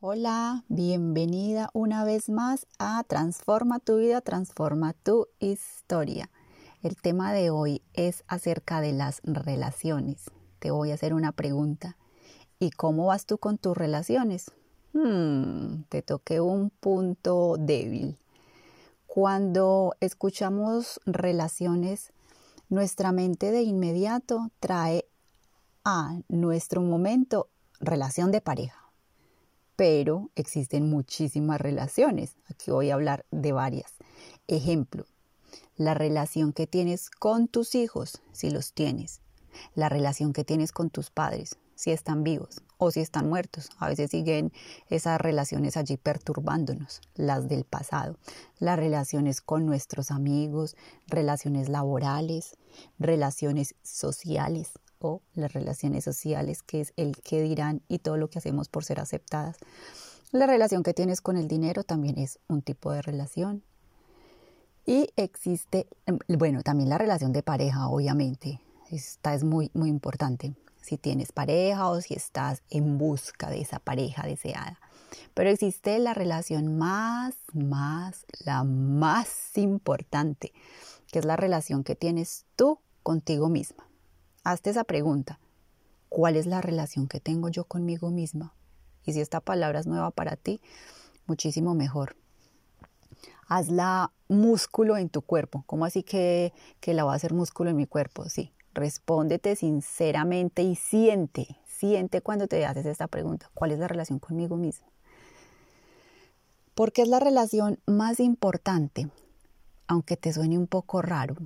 Hola, bienvenida una vez más a Transforma tu vida, transforma tu historia. El tema de hoy es acerca de las relaciones. Te voy a hacer una pregunta. ¿Y cómo vas tú con tus relaciones? Hmm, te toqué un punto débil. Cuando escuchamos relaciones, nuestra mente de inmediato trae a nuestro momento relación de pareja pero existen muchísimas relaciones. Aquí voy a hablar de varias. Ejemplo, la relación que tienes con tus hijos, si los tienes. La relación que tienes con tus padres, si están vivos o si están muertos. A veces siguen esas relaciones allí perturbándonos, las del pasado. Las relaciones con nuestros amigos, relaciones laborales, relaciones sociales o las relaciones sociales, que es el que dirán y todo lo que hacemos por ser aceptadas. La relación que tienes con el dinero también es un tipo de relación. Y existe, em, bueno, también la relación de pareja, obviamente. Esta es muy, muy importante. Si tienes pareja o si estás en busca de esa pareja deseada. Pero existe la relación más, más, la más importante, que es la relación que tienes tú contigo misma. Hazte esa pregunta. ¿Cuál es la relación que tengo yo conmigo misma? Y si esta palabra es nueva para ti, muchísimo mejor. Hazla músculo en tu cuerpo. ¿Cómo así que, que la va a hacer músculo en mi cuerpo? Sí, respóndete sinceramente y siente, siente cuando te haces esta pregunta. ¿Cuál es la relación conmigo misma? Porque es la relación más importante, aunque te suene un poco raro,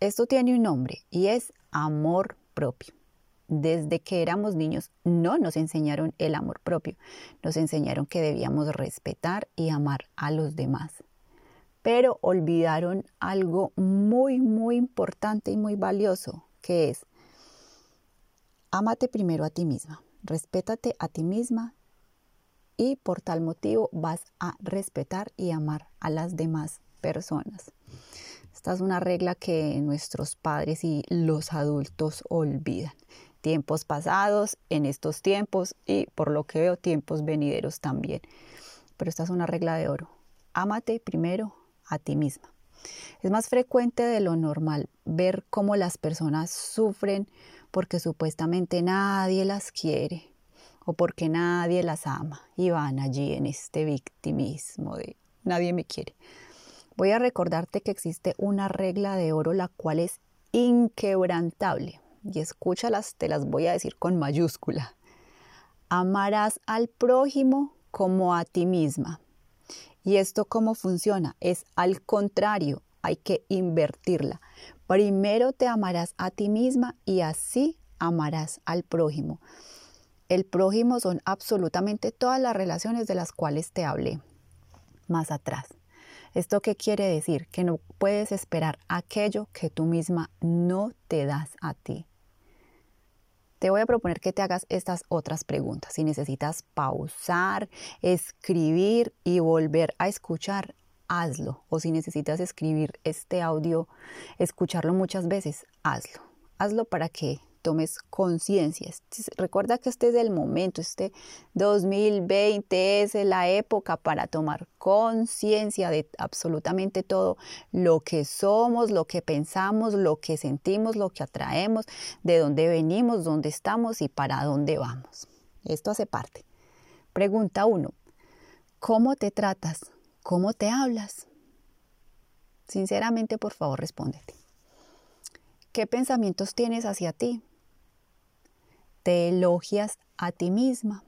esto tiene un nombre y es amor propio. Desde que éramos niños no nos enseñaron el amor propio, nos enseñaron que debíamos respetar y amar a los demás. Pero olvidaron algo muy, muy importante y muy valioso, que es, ámate primero a ti misma, respétate a ti misma y por tal motivo vas a respetar y amar a las demás personas. Esta es una regla que nuestros padres y los adultos olvidan. Tiempos pasados, en estos tiempos y por lo que veo tiempos venideros también. Pero esta es una regla de oro. Ámate primero a ti misma. Es más frecuente de lo normal ver cómo las personas sufren porque supuestamente nadie las quiere o porque nadie las ama y van allí en este victimismo de nadie me quiere voy a recordarte que existe una regla de oro la cual es inquebrantable. Y escúchalas, te las voy a decir con mayúscula. Amarás al prójimo como a ti misma. ¿Y esto cómo funciona? Es al contrario, hay que invertirla. Primero te amarás a ti misma y así amarás al prójimo. El prójimo son absolutamente todas las relaciones de las cuales te hablé más atrás. ¿Esto qué quiere decir? Que no puedes esperar aquello que tú misma no te das a ti. Te voy a proponer que te hagas estas otras preguntas. Si necesitas pausar, escribir y volver a escuchar, hazlo. O si necesitas escribir este audio, escucharlo muchas veces, hazlo. Hazlo para que tomes conciencia. Recuerda que este es el momento, este 2020 es la época para tomar conciencia de absolutamente todo lo que somos, lo que pensamos, lo que sentimos, lo que atraemos, de dónde venimos, dónde estamos y para dónde vamos. Esto hace parte. Pregunta 1. ¿Cómo te tratas? ¿Cómo te hablas? Sinceramente, por favor, respóndete. ¿Qué pensamientos tienes hacia ti? Te elogias a ti misma.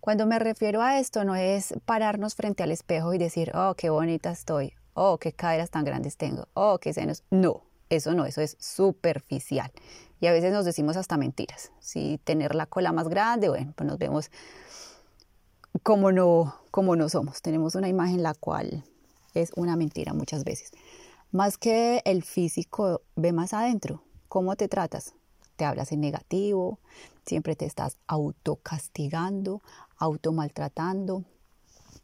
Cuando me refiero a esto no es pararnos frente al espejo y decir, oh, qué bonita estoy, oh, qué caderas tan grandes tengo, oh, qué senos. No, eso no, eso es superficial. Y a veces nos decimos hasta mentiras. Si tener la cola más grande, bueno, pues nos vemos como no, como no somos. Tenemos una imagen la cual es una mentira muchas veces. Más que el físico, ve más adentro. ¿Cómo te tratas? Te hablas en negativo, siempre te estás autocastigando, automaltratando,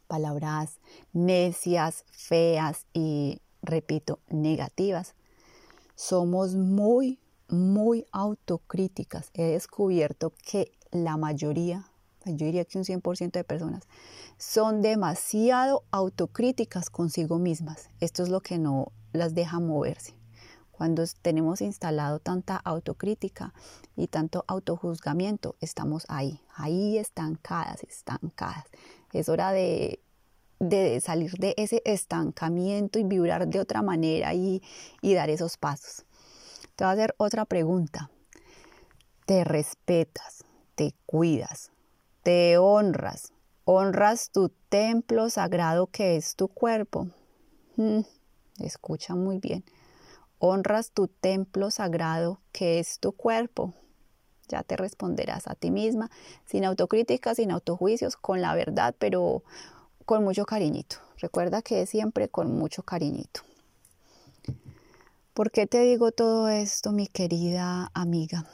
palabras necias, feas y, repito, negativas. Somos muy, muy autocríticas. He descubierto que la mayoría yo diría que un 100% de personas, son demasiado autocríticas consigo mismas. Esto es lo que no las deja moverse. Cuando tenemos instalado tanta autocrítica y tanto autojuzgamiento, estamos ahí, ahí estancadas, estancadas. Es hora de, salir de ese estancamiento y vibrar de otra manera y, y dar esos pasos. Te voy a hacer otra pregunta. ¿Te respetas? ¿Te cuidas? ¿Te honras? ¿Honras tu templo sagrado que es tu cuerpo? Mm, escucha muy bien honras tu templo sagrado que es tu cuerpo. Ya te responderás a ti misma, sin autocrítica, sin autojuicios, con la verdad, pero con mucho cariñito. Recuerda que es siempre con mucho cariñito. ¿Por qué te digo todo esto, mi querida amiga?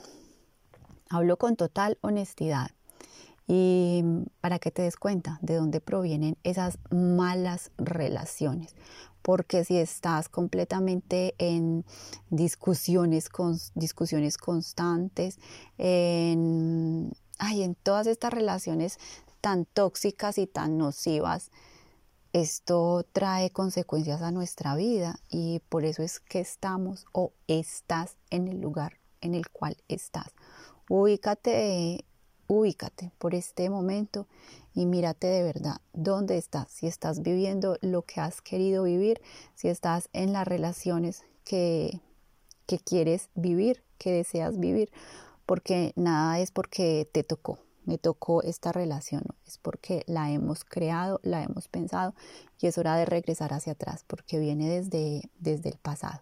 Hablo con total honestidad y para que te des cuenta de dónde provienen esas malas relaciones porque si estás completamente en discusiones, discusiones constantes, en, en todas estas relaciones tan tóxicas y tan nocivas, esto trae consecuencias a nuestra vida y por eso es que estamos o estás en el lugar en el cual estás. Ubícate ubícate por este momento y mírate de verdad dónde estás, si estás viviendo lo que has querido vivir, si estás en las relaciones que, que quieres vivir, que deseas vivir, porque nada es porque te tocó, me tocó esta relación, es porque la hemos creado, la hemos pensado y es hora de regresar hacia atrás porque viene desde, desde el pasado.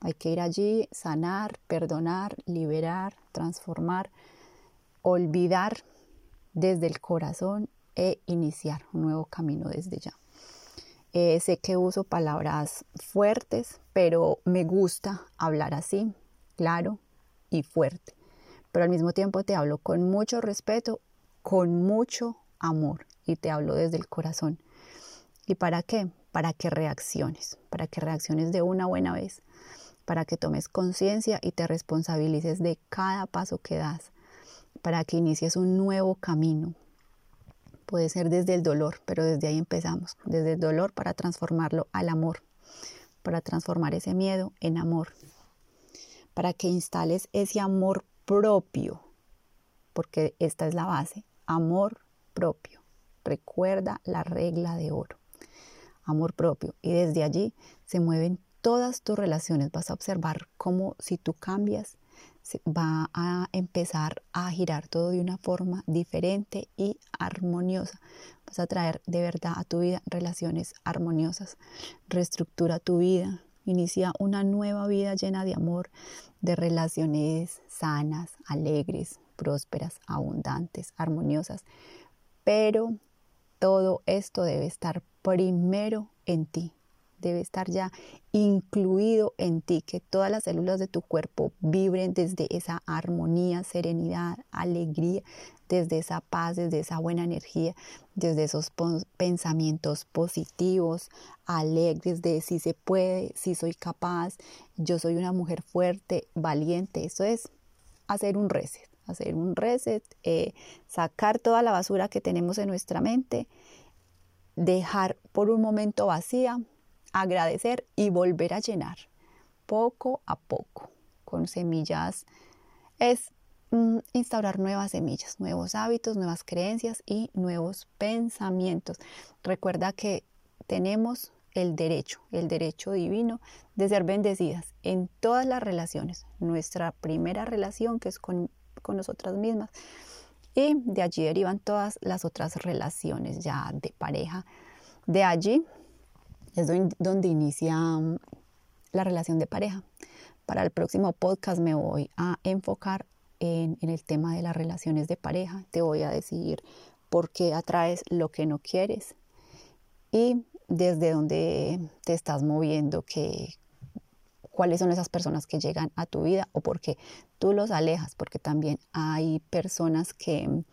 Hay que ir allí, sanar, perdonar, liberar, transformar olvidar desde el corazón e iniciar un nuevo camino desde ya. Eh, sé que uso palabras fuertes, pero me gusta hablar así, claro y fuerte. Pero al mismo tiempo te hablo con mucho respeto, con mucho amor y te hablo desde el corazón. ¿Y para qué? Para que reacciones, para que reacciones de una buena vez, para que tomes conciencia y te responsabilices de cada paso que das, para que inicies un nuevo camino. Puede ser desde el dolor, pero desde ahí empezamos, desde el dolor para transformarlo al amor, para transformar ese miedo en amor, para que instales ese amor propio, porque esta es la base, amor propio. Recuerda la regla de oro, amor propio. Y desde allí se mueven todas tus relaciones. Vas a observar cómo si tú cambias, va a empezar a girar todo de una forma diferente y armoniosa. Vas a traer de verdad a tu vida relaciones armoniosas. Reestructura tu vida. Inicia una nueva vida llena de amor, de relaciones sanas, alegres, prósperas, abundantes, armoniosas. Pero todo esto debe estar primero en ti, debe estar ya incluido en ti, que todas las células de tu cuerpo vibren desde esa armonía, serenidad, alegría, desde esa paz, desde esa buena energía, desde esos pensamientos positivos, alegres de si se puede, si soy capaz, yo soy una mujer fuerte, valiente. Eso es hacer un reset, hacer un reset, eh, sacar toda la basura que tenemos en nuestra mente, dejar por un momento vacía, agradecer y volver a llenar poco a poco con semillas. Es mm, instaurar nuevas semillas, nuevos hábitos, nuevas creencias y nuevos pensamientos. Recuerda que tenemos el derecho, el derecho divino de ser bendecidas en todas las relaciones. Nuestra primera relación que es con, con nosotras mismas y de allí derivan todas las otras relaciones ya de pareja. De allí es donde inicia mm, la relación de pareja. Para el próximo podcast me voy a enfocar en, el tema de las relaciones de pareja. Te voy a decir por qué atraes lo que no quieres y desde dónde te estás moviendo, que, cuáles son esas personas que llegan a tu vida o por qué tú los alejas, porque también hay personas que,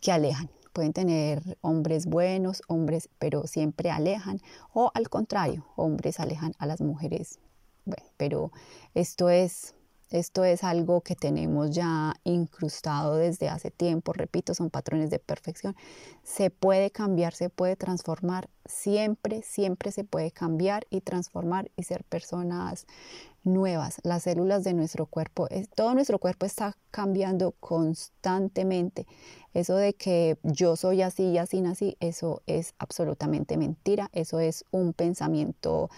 que alejan, pueden tener hombres buenos, hombres, pero siempre alejan, o al contrario, hombres alejan a las mujeres. Bueno, pero esto es Esto es algo que tenemos ya incrustado desde hace tiempo, repito, son patrones de perfección. Se puede cambiar, se puede transformar, siempre, siempre se puede cambiar y transformar y ser personas nuevas. Las células de nuestro cuerpo, todo nuestro cuerpo está cambiando constantemente. Eso de que yo soy así y así nací, eso es absolutamente mentira. Eso es un pensamiento,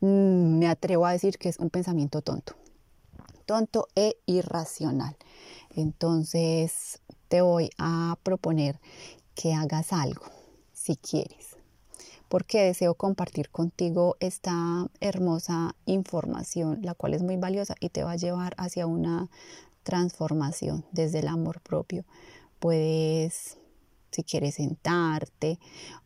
mm, me atrevo a decir que es un pensamiento tonto tonto e irracional. Entonces te voy a proponer que hagas algo, si quieres, porque deseo compartir contigo esta hermosa información, la cual es muy valiosa y te va a llevar hacia una transformación desde el amor propio. Puedes si quieres sentarte.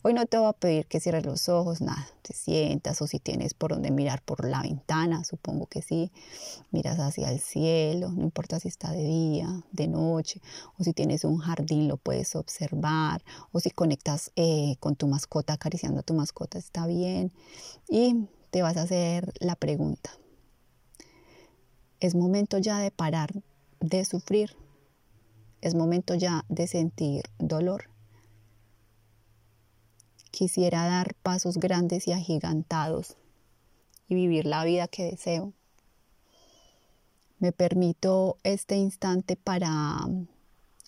Hoy no te voy a pedir que cierres los ojos, nada, te sientas o si tienes por donde mirar por la ventana, supongo que sí, miras hacia el cielo, no importa si está de día, de noche, o si tienes un jardín lo puedes observar, o si conectas eh, con tu mascota, acariciando a tu mascota, está bien. Y te vas a hacer la pregunta. Es momento ya de parar de sufrir. Es momento ya de sentir dolor. Quisiera dar pasos grandes y agigantados y vivir la vida que deseo. Me permito este instante para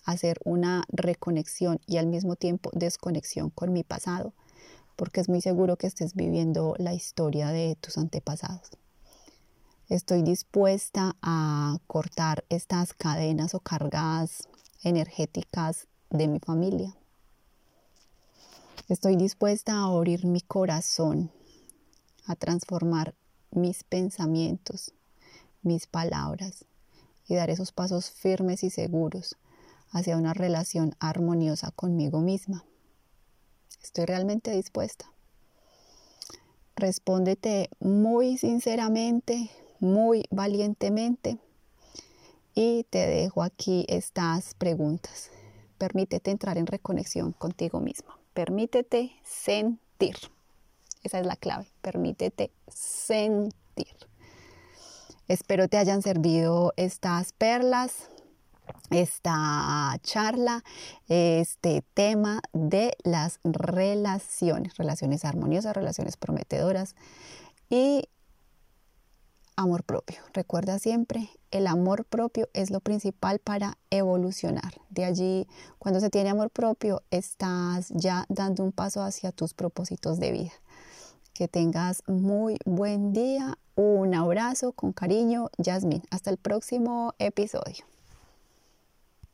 hacer una reconexión y al mismo tiempo desconexión con mi pasado, porque es muy seguro que estés viviendo la historia de tus antepasados. Estoy dispuesta a cortar estas cadenas o cargas energéticas de mi familia. Estoy dispuesta a abrir mi corazón, a transformar mis pensamientos, mis palabras y dar esos pasos firmes y seguros hacia una relación armoniosa conmigo misma. Estoy realmente dispuesta. Respóndete muy sinceramente, muy valientemente y te dejo aquí estas preguntas. Permítete entrar en reconexión contigo misma. Permítete sentir. Esa es la clave. Permítete sentir. Espero te hayan servido estas perlas, esta charla, este tema de las relaciones, relaciones armoniosas, relaciones prometedoras y amor propio. Recuerda siempre, el amor propio es lo principal para evolucionar. De allí, cuando se tiene amor propio, estás ya dando un paso hacia tus propósitos de vida. Que tengas muy buen día. Un abrazo con cariño, Yasmin. Hasta el próximo episodio.